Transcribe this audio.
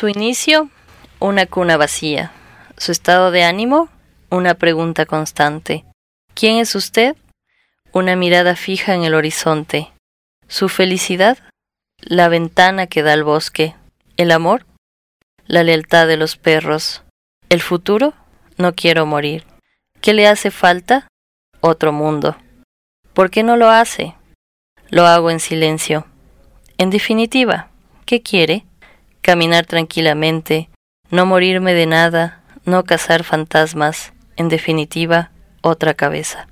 Su inicio, una cuna vacía. Su estado de ánimo, una pregunta constante. ¿Quién es usted? Una mirada fija en el horizonte. Su felicidad, la ventana que da al bosque. El amor, la lealtad de los perros. El futuro, no quiero morir. ¿Qué le hace falta? Otro mundo. ¿Por qué no lo hace? Lo hago en silencio. En definitiva, ¿qué quiere? Caminar tranquilamente, no morirme de nada, no cazar fantasmas, en definitiva, otra cabeza.